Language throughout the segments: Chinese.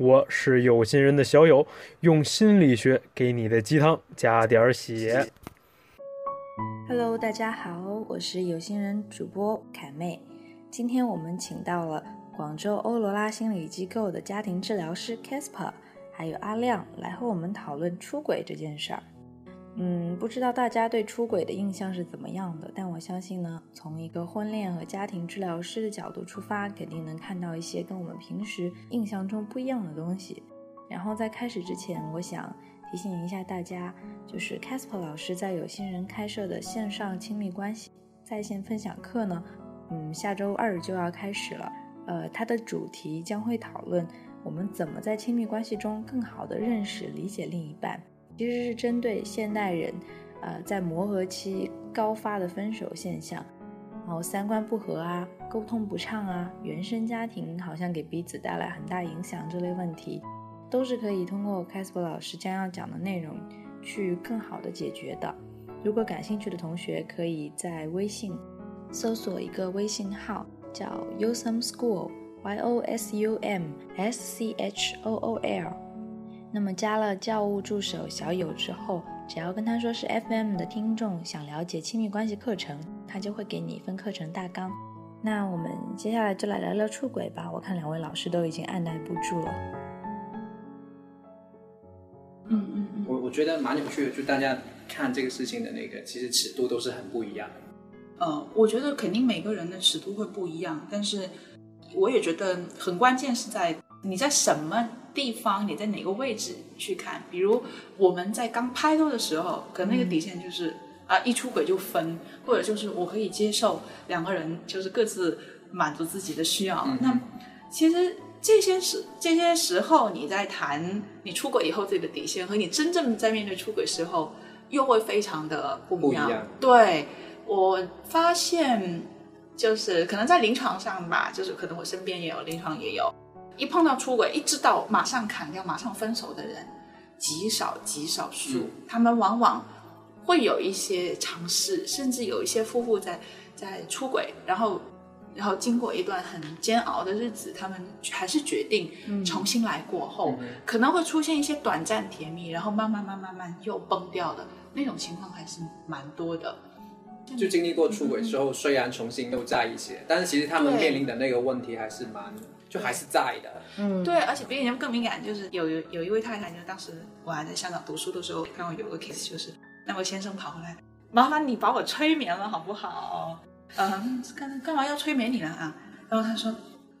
我是有心人的小友，用心理学给你的鸡汤加点血。Hello，大家好，我是有心人主播凯妹。今天我们请到了广州欧罗拉心理机构的家庭治疗师 Casper，还有阿亮来和我们讨论出轨这件事儿。嗯，不知道大家对出轨的印象是怎么样的？但我相信呢，从一个婚恋和家庭治疗师的角度出发，肯定能看到一些跟我们平时印象中不一样的东西。然后在开始之前，我想提醒一下大家，就是 Casper 老师在有心人开设的线上亲密关系在线分享课呢，嗯，下周二就要开始了。呃，它的主题将会讨论我们怎么在亲密关系中更好的认识、理解另一半。其实是针对现代人，呃，在磨合期高发的分手现象，然后三观不合啊，沟通不畅啊，原生家庭好像给彼此带来很大影响这类问题，都是可以通过 Casper 老师将要讲的内容去更好的解决的。如果感兴趣的同学，可以在微信搜索一个微信号，叫 Yosum School，Y O S U M S C H O O L。那么加了教务助手小友之后，只要跟他说是 FM 的听众，想了解亲密关系课程，他就会给你一份课程大纲。那我们接下来就来聊聊出轨吧。我看两位老师都已经按耐不住了。嗯嗯嗯，我我觉得蛮有趣的，就大家看这个事情的那个，其实尺度都是很不一样的。呃，我觉得肯定每个人的尺度会不一样，但是我也觉得很关键是在你在什么。地方你在哪个位置去看？比如我们在刚拍拖的时候，可能那个底线就是啊，一出轨就分，或者就是我可以接受两个人就是各自满足自己的需要。那其实这些时这些时候你在谈你出轨以后自己的底线，和你真正在面对出轨时候又会非常的不一样。对我发现就是可能在临床上吧，就是可能我身边也有，临床也有。一碰到出轨，一知道马上砍掉、马上分手的人，极少极少数。他们往往会有一些尝试，甚至有一些夫妇在在出轨，然后然后经过一段很煎熬的日子，他们还是决定重新来过后，可能会出现一些短暂甜蜜，然后慢慢慢慢慢又崩掉的那种情况，还是蛮多的。就经历过出轨之后，虽然重新又在一起，但是其实他们面临的那个问题还是蛮。就还是在的，嗯，对，而且比以前更敏感，就是有有有一位太太，就是当时我还在香港读书的时候，看到有个 case，就是那位先生跑回来，麻烦你把我催眠了好不好？嗯，干干嘛要催眠你呢啊？然后他说，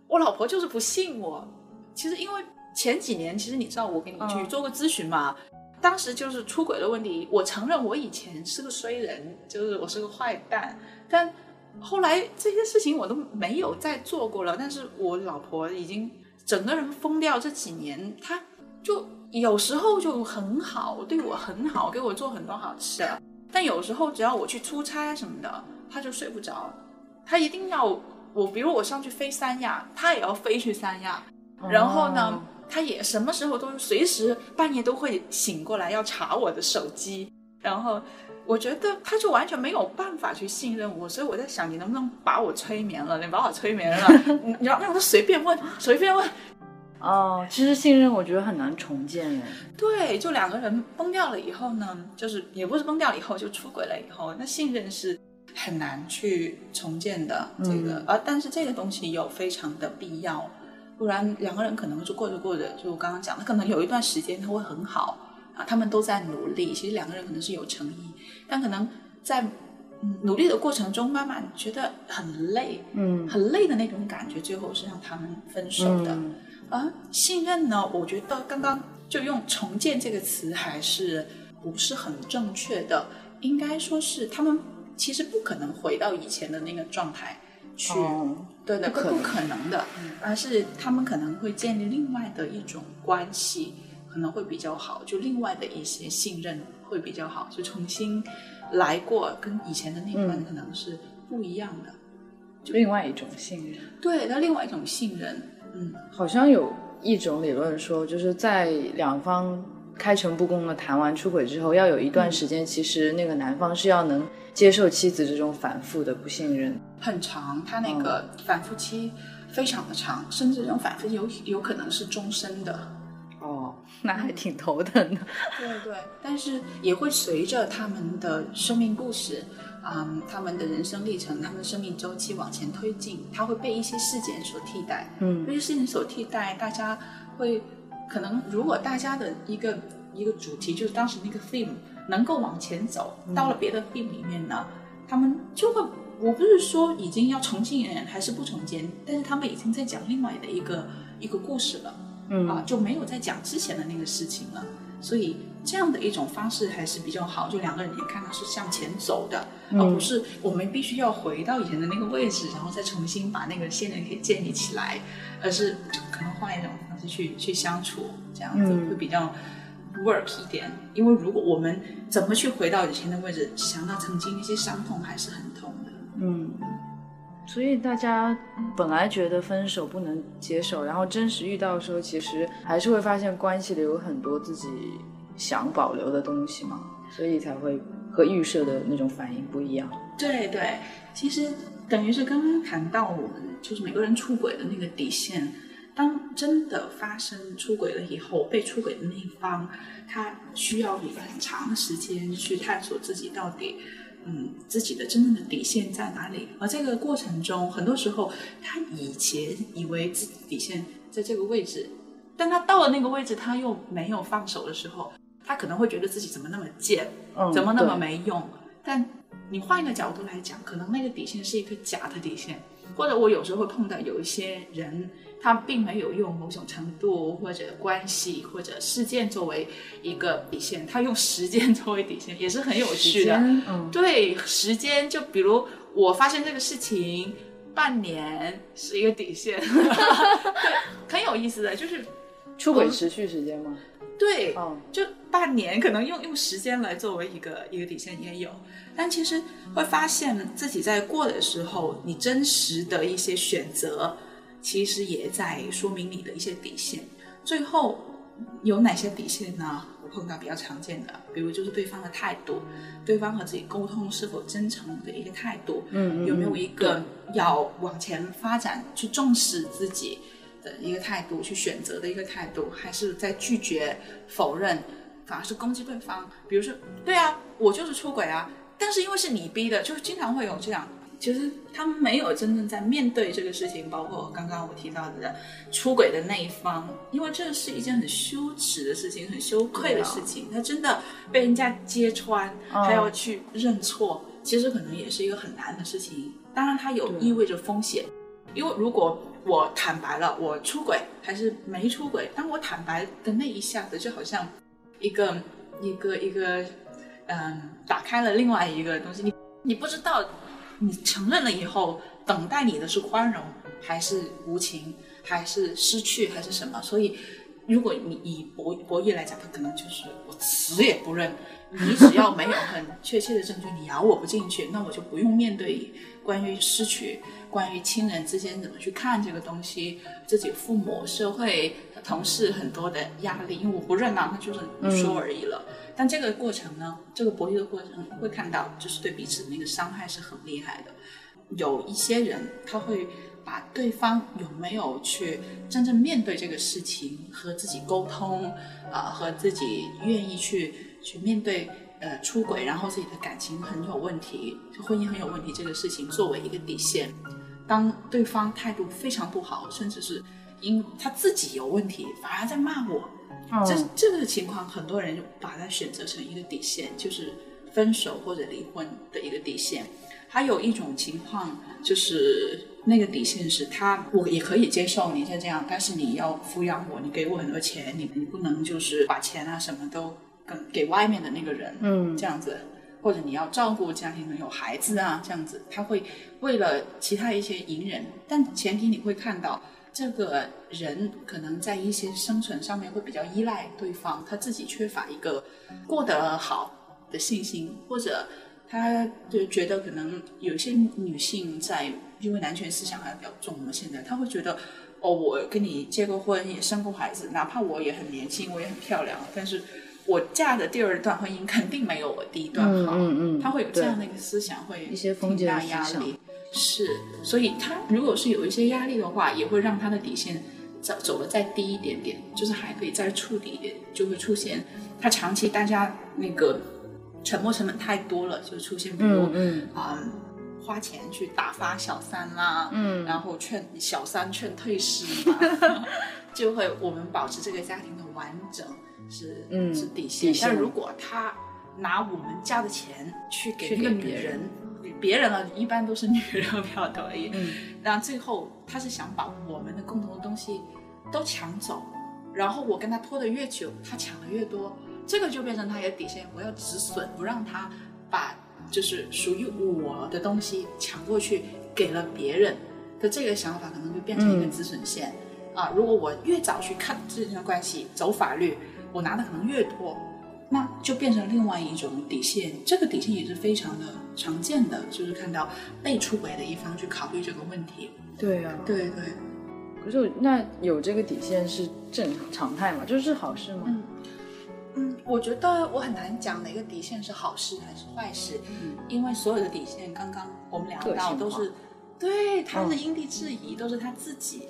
我老婆就是不信我。其实因为前几年，其实你知道我给你去做过咨询嘛，当时就是出轨的问题，我承认我以前是个衰人，就是我是个坏蛋，但。后来这些事情我都没有再做过了，但是我老婆已经整个人疯掉。这几年，她就有时候就很好，对我很好，给我做很多好吃的。但有时候只要我去出差什么的，她就睡不着。她一定要我，比如我上去飞三亚，她也要飞去三亚。然后呢，她也什么时候都随时半夜都会醒过来要查我的手机，然后。我觉得他就完全没有办法去信任我，所以我在想，你能不能把我催眠了？你把我催眠了，你让让他随便问，随便问。哦，其实信任我觉得很难重建哎。对，就两个人崩掉了以后呢，就是也不是崩掉了以后就出轨了以后，那信任是很难去重建的。这个，而但是这个东西有非常的必要，不然两个人可能就过着过着，就我刚刚讲的，可能有一段时间他会很好啊，他们都在努力，其实两个人可能是有诚意。但可能在努力的过程中，慢慢觉得很累，嗯，很累的那种感觉，最后是让他们分手的。而信任呢，我觉得刚刚就用重建这个词还是不是很正确的，应该说是他们其实不可能回到以前的那个状态去，对的，不可能的，而是他们可能会建立另外的一种关系。可能会比较好，就另外的一些信任会比较好，就重新来过，跟以前的那段嗯可能是不一样的。就另外一种信任。对，那另外一种信任，嗯，好像有一种理论说，就是在两方开诚布公的谈完出轨之后，要有一段时间，其实那个男方是要能接受妻子这种反复的不信任。很长，他那个反复期非常的长，甚至这种反复有有可能是终身的。哦，那还挺头疼的。对对，但是也会随着他们的生命故事，嗯，他们的人生历程，他们的生命周期往前推进，他会被一些事件所替代。嗯被事情所替代，大家会可能如果大家的一个一个主题就是当时那个 theme 能够往前走，到了别的 theme 里面呢，他们就会。我不是说已经要重新演还是不重建，但是他们已经在讲另外的一个一个故事了。嗯啊，就没有再讲之前的那个事情了。所以这样的一种方式还是比较好，就两个人也看到是向前走的，嗯而不是我们必须要回到以前的那个位置，然后再重新把那个信任给建立起来，而是可能换一种方式去去相处，这样子嗯会比较 work 一点。因为如果我们怎么去回到以前的位置，想到曾经那些伤痛，还是很痛的。嗯，所以大家本来觉得分手不能接受，然后真实遇到的时候，其实还是会发现关系里有很多自己想保留的东西嘛，所以才会和预设的那种反应不一样。对对，其实等于是刚刚谈到我们就是每个人出轨的那个底线。当真的发生出轨了以后，被出轨的那一方，他需要一个很长的时间去探索自己到底，嗯，自己的真正的底线在哪里。而这个过程中，很多时候他以前以为自己底线在这个位置，但他到了那个位置，他又没有放手的时候，他可能会觉得自己怎么那么贱，嗯，怎么那么没用？但你换一个角度来讲，可能那个底线是一个假的底线，或者我有时候会碰到有一些人，他并没有用某种程度或者关系或者事件作为一个底线，他用时间作为底线，也是很有趣的。嗯，对时间，就比如我发现这个事情，半年是一个底线，对，很有意思的，就是出轨持续时间吗？对，嗯就半年，可能用用时间来作为一个一个底线也有，但其实会发现自己在过的时候，你真实的一些选择，其实也在说明你的一些底线。最后有哪些底线呢？我碰到比较常见的，比如就是对方的态度，对方和自己沟通是否真诚的一个态度，嗯嗯有没有一个要往前发展、去重视自己的一个态度，去选择的一个态度，还是在拒绝、否认，反而是攻击对方？比如说，对啊，我就是出轨啊，但是因为是你逼的，就是经常会有这样。其实他们没有真正在面对这个事情，包括刚刚我提到的出轨的那一方，因为这是一件很羞耻的事情，很羞愧的事情。他真的被人家揭穿，还要去认错，其实可能也是一个很难的事情。当然，它有意味着风险，因为如果我坦白了我出轨还是没出轨，当我坦白的那一下子，就好像一个一个一个嗯，打开了另外一个东西，你你不知道。你承认了以后，等待你的是宽容，还是无情，还是失去，还是什么？所以，如果你以博博弈来讲，他可能就是我死也不认。你只要没有很确切的证据，你咬我不进去，那我就不用面对关于失去、关于亲人之间怎么去看这个东西，自己父母、社会、同事很多的压力，因为我不认啊，那就是你说而已了。但这个过程呢，这个博弈的过程会看到，就是对彼此的那个伤害是很厉害的。有一些人他会把对方有没有去真正面对这个事情和自己沟通，啊、和自己愿意去去面对呃出轨，然后自己的感情很有问题，婚姻很有问题这个事情作为一个底线。当对方态度非常不好，甚至是因他自己有问题，反而在骂我，这这个情况，很多人就把它选择成一个底线，就是分手或者离婚的一个底线。还有一种情况就是那个底线是他，我也可以接受你就这样，但是你要抚养我，你给我很多钱，你你不能就是把钱啊什么都跟给外面的那个人，嗯这样子。或者你要照顾家庭，有孩子啊，这样子，他会为了其他一些隐忍，但前提你会看到这个人可能在一些生存上面会比较依赖对方，他自己缺乏一个过得好的信心，或者他就觉得可能有些女性在因为男权思想还比较重嘛，现在他会觉得哦，我跟你结过婚，也生过孩子，哪怕我也很年轻，我也很漂亮，但是我嫁的第二段婚姻肯定没有我第一段好，嗯嗯他会有这样的一个思想，会一些封建压力。是，所以他如果是有一些压力的话，也会让他的底线走走的再低一点点，就是还可以再触底一点，就会出现他长期大家那个沉默成本太多了，就出现比如嗯啊、花钱去打发小三啦，嗯然后劝小三劝退师嘛，就会我们保持这个家庭的完整是、嗯是底线。但如果他拿我们家的钱去给那个女人，别人啊，一般都是女人比较多一点。嗯然后最后他是想把我们的共同的东西都抢走，然后我跟他拖得越久，他抢的越多，这个就变成他的底线，我要止损，不让他把就是属于我的东西抢过去给了别人的这个想法，可能就变成一个嗯止损线、啊。如果我越早去看这段关系，走法律，我拿的可能越多。那就变成另外一种底线，这个底线也是非常的常见的，就是看到被出轨的一方去考虑这个问题。对啊，对对，可是那有这个底线是正常常态嘛？就是好事吗？嗯嗯，我觉得我很难讲哪个底线是好事还是坏事，嗯因为所有的底线，刚刚我们聊到都是，对他的嗯因地制宜，都是他自己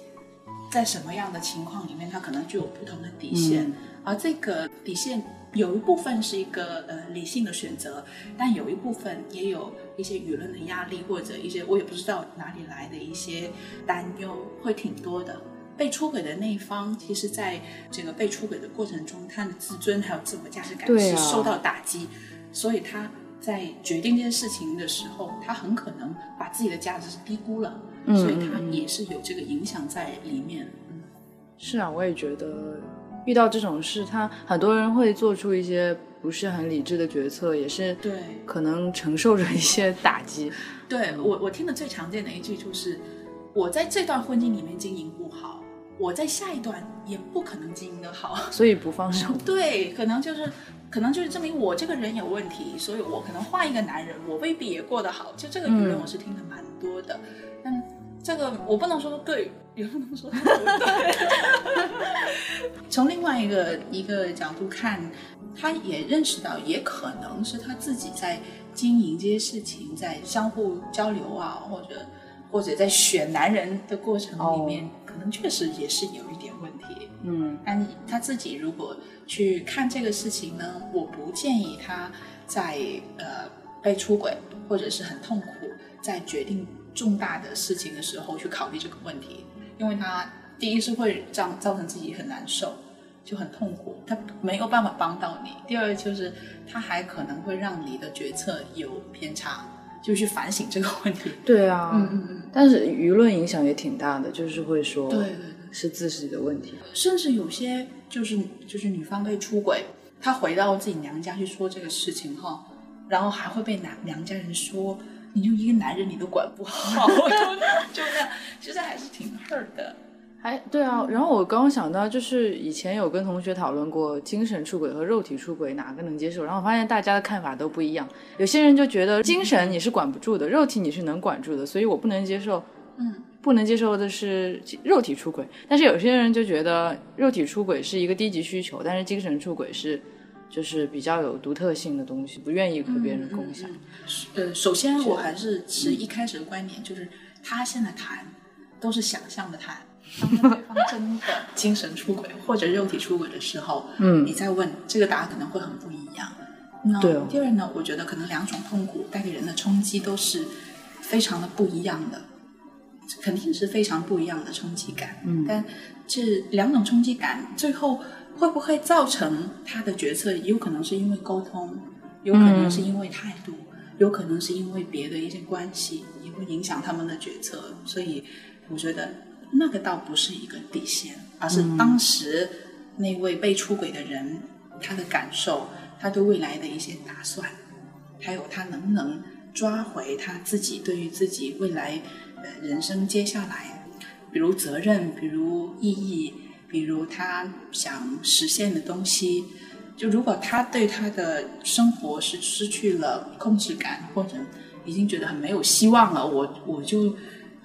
在什么样的情况里面，他可能具有不同的底线，嗯而这个底线有一部分是一个呃理性的选择，但有一部分也有一些舆论的压力，或者一些我也不知道哪里来的一些担忧，会挺多的。被出轨的那一方，其实在这个被出轨的过程中，他的自尊还有自我价值感是受到打击，所以他在决定这件事情的时候，他很可能把自己的价值是低估了，嗯所以他也是有这个影响在里面。嗯是啊，我也觉得遇到这种事，他很多人会做出一些不是很理智的决策，也是对可能承受着一些打击。对我，我听的最常见的一句就是，我在这段婚姻里面经营不好，我在下一段也不可能经营得好。所以不放手。对，可能就是，可能就是证明我这个人有问题，所以我可能换一个男人，我未必也过得好。就这个舆论，嗯我是听的蛮多的。但这个我不能说对，也不能说不对。从另外一个一个角度看，他也认识到，也可能是他自己在经营这些事情，在相互交流啊，或者或者在选男人的过程里面，可能确实也是有一点问题。嗯但他自己如果去看这个事情呢，我不建议他在呃被出轨或者是很痛苦，在决定重大的事情的时候去考虑这个问题，因为他第一是会造造成自己很难受，就很痛苦，他没有办法帮到你；第二就是他还可能会让你的决策有偏差，就去反省这个问题。对啊，嗯嗯嗯，但是舆论影响也挺大的，就是会说对对对。是自己的问题。甚至有些就是就是女方被出轨，她回到自己娘家去说这个事情哈，然后还会被娘娘家人说，你就一个男人你都管不好，就 就那样，其实还是挺 hurt 的。还对啊，然后我刚刚想到，就是以前有跟同学讨论过精神出轨和肉体出轨哪个能接受，然后我发现大家的看法都不一样。有些人就觉得精神你是管不住的，肉体你是能管住的，所以我不能接受。嗯，不能接受的是肉体出轨，但是有些人就觉得肉体出轨是一个低级需求，但是精神出轨是就是比较有独特性的东西，不愿意和别人共享。呃，首先我还是持一开始的观点，就是他现在谈都是想象的谈。当对方真的精神出轨或者肉体出轨的时候，嗯你再问这个答案可能会很不一样。那哦第二呢，我觉得可能两种痛苦带给人的冲击都是非常的不一样的，肯定是非常不一样的冲击感。嗯但这两种冲击感最后会不会造成他的决策？有可能是因为沟通，有可能是因为态度，有可能是因为别的一些关系，也会影响他们的决策。所以我觉得那个倒不是一个底线，而是当时那位被出轨的人他的感受，他对未来的一些打算，还有他能不能抓回他自己对于自己未来呃人生接下来比如责任，比如意义，比如他想实现的东西。就如果他对他的生活是失去了控制感，或者已经觉得很没有希望了，我我就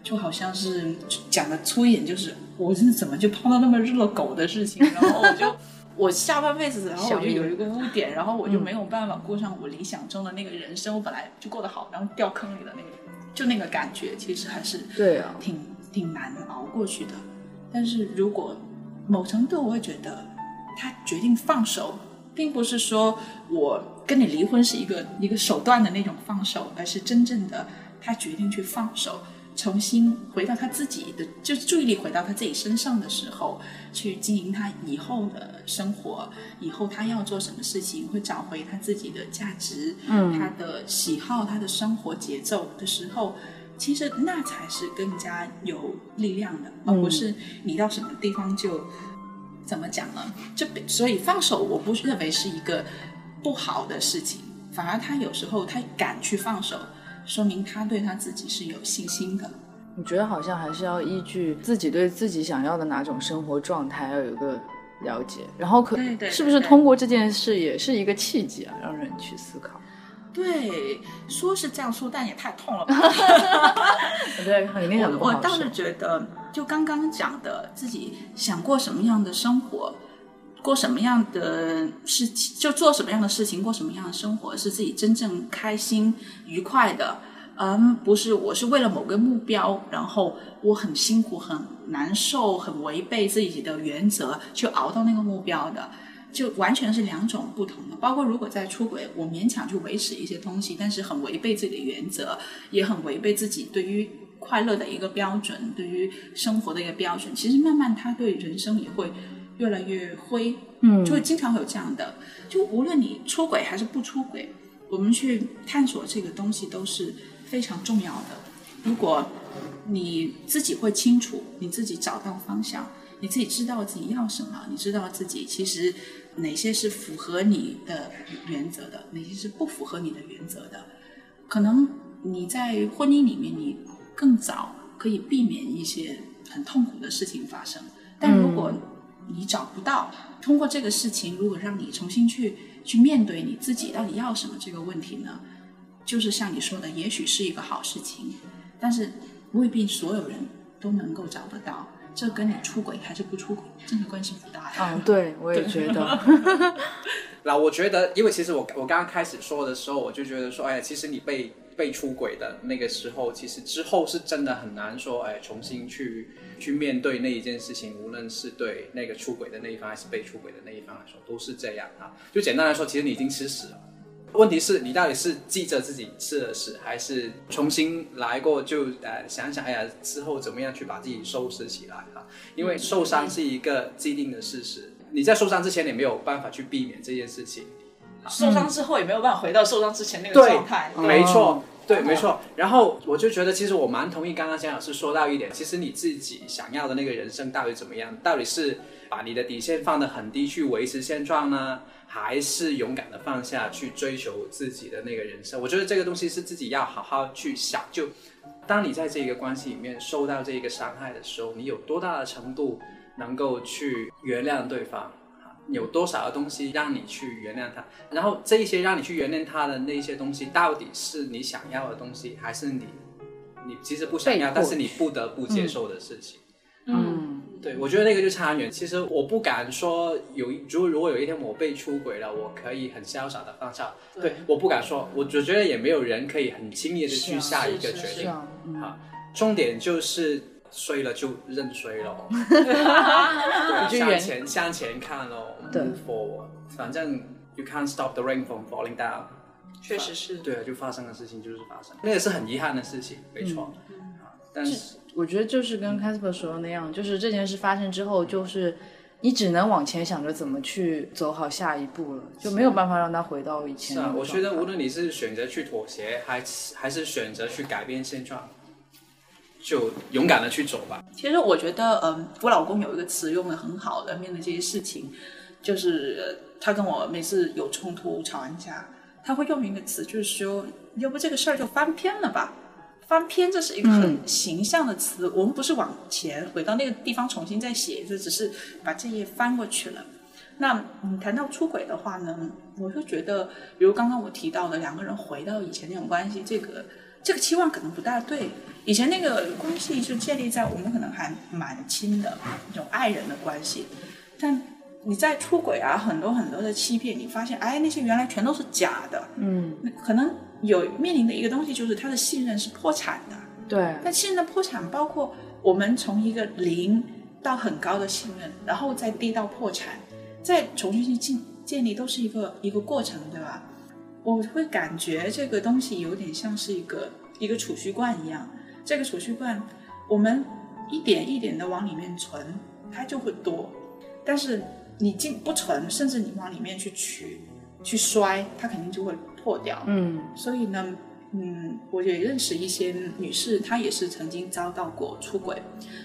就好像是讲的粗一点，就是我是怎么就碰到那么热狗的事情，然后我就 我下半辈子，然后我就有一个污点，然后我就没有办法过上我理想中的那个人生，我本来就过得好，然后掉坑里的那个，就那个感觉，其实还是对啊，挺挺难熬过去的。但是如果某程度，我会觉得他决定放手。并不是说我跟你离婚是一个一个手段的那种放手，而是真正的他决定去放手，重新回到他自己的，就是注意力回到他自己身上的时候，去经营他以后的生活，以后他要做什么事情，会找回他自己的价值，嗯，他的喜好，他的生活节奏的时候，其实那才是更加有力量的，而不是你到什么地方就。怎么讲呢？这所以放手，我不认为是一个不好的事情，反而他有时候他敢去放手，说明他对他自己是有信心的。我觉得好像还是要依据自己对自己想要的哪种生活状态要有一个了解，然后可是不是通过这件事也是一个契机啊，让人去思考。对，说是这样说，但也太痛了吧？对，肯定很不好我倒是觉得，就刚刚讲的，自己想过什么样的生活，过什么样的事情，就做什么样的事情，过什么样的生活，是自己真正开心、愉快的。嗯，不是，我是为了某个目标，然后我很辛苦、很难受、很违背自己的原则，去熬到那个目标的。就完全是两种不同的，包括如果在出轨，我勉强去维持一些东西，但是很违背自己的原则，也很违背自己对于快乐的一个标准，对于生活的一个标准。其实慢慢他对人生也会越来越灰，嗯，就会经常会有这样的。就无论你出轨还是不出轨，我们去探索这个东西都是非常重要的。如果你自己会清楚，你自己找到方向，你自己知道自己要什么，你知道自己其实。哪些是符合你的原则的，哪些是不符合你的原则的？可能你在婚姻里面，你更早可以避免一些很痛苦的事情发生。但如果你找不到，通过这个事情，如果让你重新去去面对你自己到底要什么这个问题呢？就是像你说的，也许是一个好事情，但是未必所有人都能够找得到。这跟你出轨还是不出轨，真的关系不大呀。嗯，对，我也觉得。那我觉得，因为其实我我刚刚开始说的时候，我就觉得说，哎呀，其实你被被出轨的那个时候，其实之后是真的很难说，哎，重新去去面对那一件事情，无论是对那个出轨的那一方，还是被出轨的那一方来说，都是这样啊。就简单来说，其实你已经吃屎了。问题是你到底是记着自己吃了屎，还是重新来过？就呃想想，哎呀，之后怎么样去把自己收拾起来啊？因为受伤是一个既定的事实，你在受伤之前，你没有办法去避免这件事情；受伤之后，也没有办法回到受伤之前那个状态。没错，对，没错。然后我就觉得，其实我蛮同意刚刚江老师说到一点，其实你自己想要的那个人生到底怎么样？到底是把你的底线放得很低去维持现状呢？还是勇敢的放下去追求自己的那个人生，我觉得这个东西是自己要好好去想。就当你在这个关系里面受到这个伤害的时候，你有多大的程度能够去原谅对方？有多少的东西让你去原谅他？然后这一些让你去原谅他的那些东西，到底是你想要的东西，还是你你其实不想要，但是你不得不接受的事情？嗯。对，我觉得那个就差很远。其实我不敢说有，如如果有一天我被出轨了，我可以很潇洒的放下。对，我不敢说，我我觉得也没有人可以很轻易的去下一个决定。啊，重点就是衰了就认衰喽，向前向前看喽，move forward。反正 you can't stop the rain from falling down。确实是。对啊，就发生的事情就是发生，那个是很遗憾的事情，没错。但是我觉得就是跟 Casper 说的那样，就是这件事发生之后，就是你只能往前想着怎么去走好下一步了，就没有办法让他回到以前。是啊，我觉得无论你是选择去妥协，还还是选择去改变现状，就勇敢的去走吧。其实我觉得，嗯，我老公有一个词用的很好的，面对这些事情，就是他跟我每次有冲突、吵完架，他会用一个词，就是说，要不这个事儿就翻篇了吧。翻篇这是一个很形象的词，我们不是往前回到那个地方重新再写一次，只是把这页翻过去了。那嗯，谈到出轨的话呢，我就觉得，比如刚刚我提到的两个人回到以前那种关系，这个这个期望可能不大对。以前那个关系是建立在我们可能还蛮亲的那种爱人的关系，但你在出轨啊，很多很多的欺骗，你发现哎，那些原来全都是假的。嗯，那可能有面临的一个东西就是他的信任是破产的。对，但信任的破产包括我们从一个零到很高的信任，然后再低到破产，再重新去建建立，都是一个一个过程，对吧？我会感觉这个东西有点像是一个一个储蓄罐一样，这个储蓄罐我们一点一点的往里面存，它就会多，但是你进不存，甚至你往里面去取去摔，它肯定就会破掉。嗯所以呢，嗯，我也认识一些女士，她也是曾经遭到过出轨。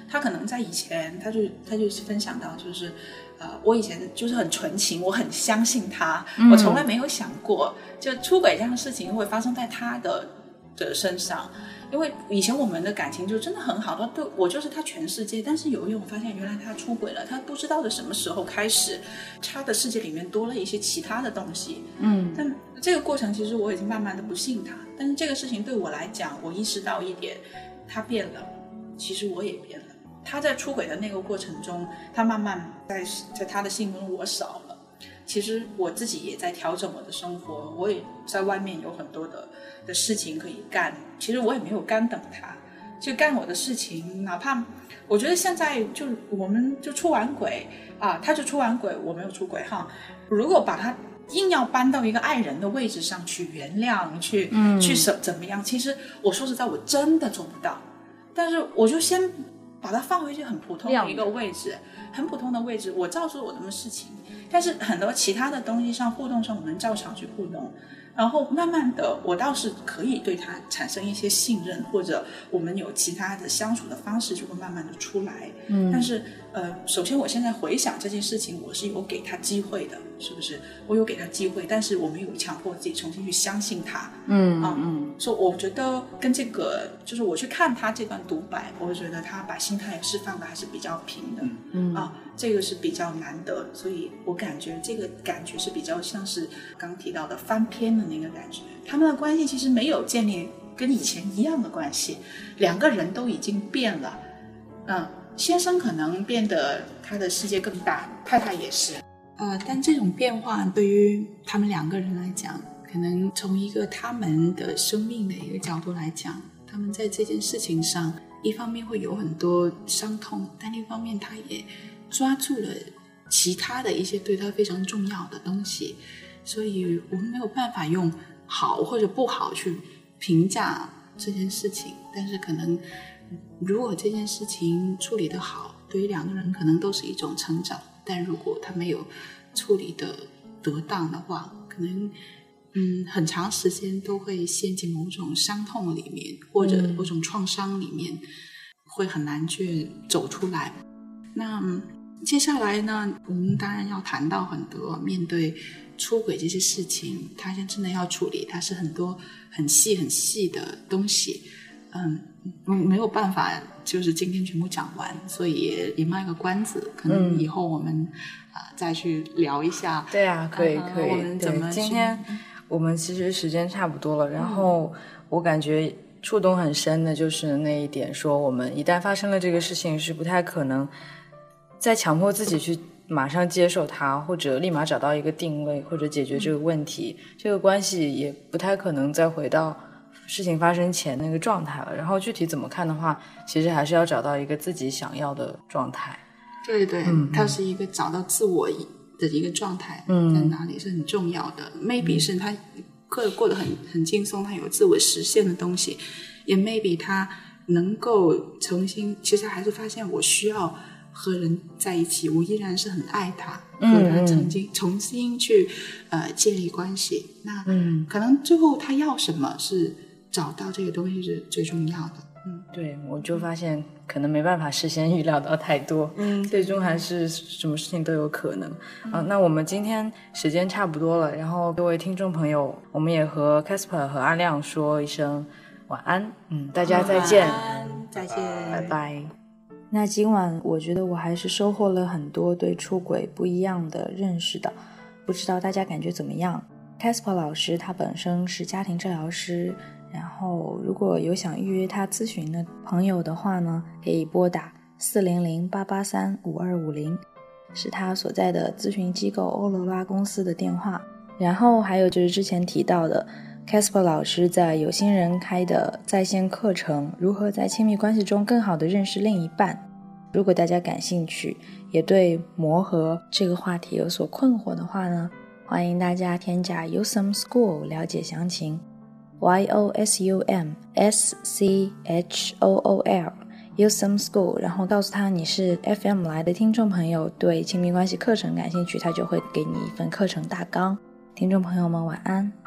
她可能在以前，她就她就分享到，就是，呃，我以前就是很纯情，我很相信他，我从来没有想过，就出轨这样的事情会发生在他的的身上。因为以前我们的感情就真的很好，他对我就是他全世界。但是有一天我发现，原来他出轨了，他不知道的什么时候开始，他的世界里面多了一些其他的东西。嗯但这个过程其实我已经慢慢的不信他，但是这个事情对我来讲，我意识到一点，他变了，其实我也变了。他在出轨的那个过程中，他慢慢在在他的心中我少了。其实我自己也在调整我的生活，我也在外面有很多的的事情可以干。其实我也没有干等他，就干我的事情，哪怕我觉得现在就我们就出完轨啊，他就出完轨，我没有出轨哈。如果把他硬要搬到一个爱人的位置上去原谅，去、嗯去怎怎么样？其实我说实在，我真的做不到。但是我就先把它放回去很普通的一个位置，很普通的位置，我照做我的事情。但是很多其他的东西上互动上，我们照常去互动。然后慢慢的，我倒是可以对他产生一些信任，或者我们有其他的相处的方式，就会慢慢的出来。嗯但是呃，首先我现在回想这件事情，我是有给他机会的，是不是？我有给他机会，但是我没有强迫自己重新去相信他。嗯啊嗯所以我觉得跟这个，就是我去看他这段独白，我觉得他把心态释放的还是比较平的。嗯啊，这个是比较难得，所以我感觉这个感觉是比较像是刚提到的翻篇的那个感觉。他们的关系其实没有建立跟以前一样的关系，两个人都已经变了。嗯，先生可能变得他的世界更大，太太也是。呃，但这种变化对于他们两个人来讲，可能从一个他们的生命的一个角度来讲，他们在这件事情上，一方面会有很多伤痛，但另一方面他也抓住了其他的一些对他非常重要的东西，所以我们没有办法用好或者不好去评价这件事情，但是可能如果这件事情处理得好，对于两个人可能都是一种成长，但如果他没有处理的得当的话，可能。嗯，很长时间都会陷进某种伤痛里面，或者某种创伤里面，会很难去走出来。那嗯接下来呢，我们当然要谈到很多面对出轨这些事情，他现在真的要处理，它是很多很细很细的东西。嗯，没没有办法，就是今天全部讲完，所以也也卖个关子，可能嗯以后我们啊、再去聊一下。对啊，可以可以。嗯我们怎对么今天我们其实时间差不多了，然后我感觉触动很深的就是那一点，说我们一旦发生了这个事情，是不太可能再强迫自己去马上接受它，或者立马找到一个定位，或者解决这个问题。这个关系也不太可能再回到事情发生前那个状态了。然后具体怎么看的话，其实还是要找到一个自己想要的状态。对对，嗯它是一个找到自我的一个状态，嗯在哪里是很重要的。maybe 是他过过得很很轻松，他有自我实现的东西，也 maybe 他能够重新，其实还是发现我需要和人在一起，我依然是很爱他，嗯和他嗯曾经重新去呃建立关系。那嗯，可能最后他要什么是找到这个东西是最重要的。嗯对，我就发现可能没办法事先预料到太多，嗯最终还是什么事情都有可能。啊，那我们今天时间差不多了，然后各位听众朋友，我们也和 Casper 和阿亮说一声，晚安，嗯，大家再见，晚安再见，拜拜。那今晚我觉得我还是收获了很多对出轨不一样的认识的，不知道大家感觉怎么样？Casper 老师他本身是家庭治疗师，然后如果有想预约他咨询的朋友的话呢，可以拨打四零零八八三五二五零，是他所在的咨询机构欧罗拉公司的电话。然后还有就是之前提到的。Casper 老师在有心人开的在线课程《如何在亲密关系中更好的认识另一半》，如果大家感兴趣，也对磨合这个话题有所困惑的话呢，欢迎大家添加 Usum School 了解详情。Y O S U M S C H O O L u s o m School，然后告诉他你是 FM 来的听众朋友，对亲密关系课程感兴趣，他就会给你一份课程大纲。听众朋友们，晚安。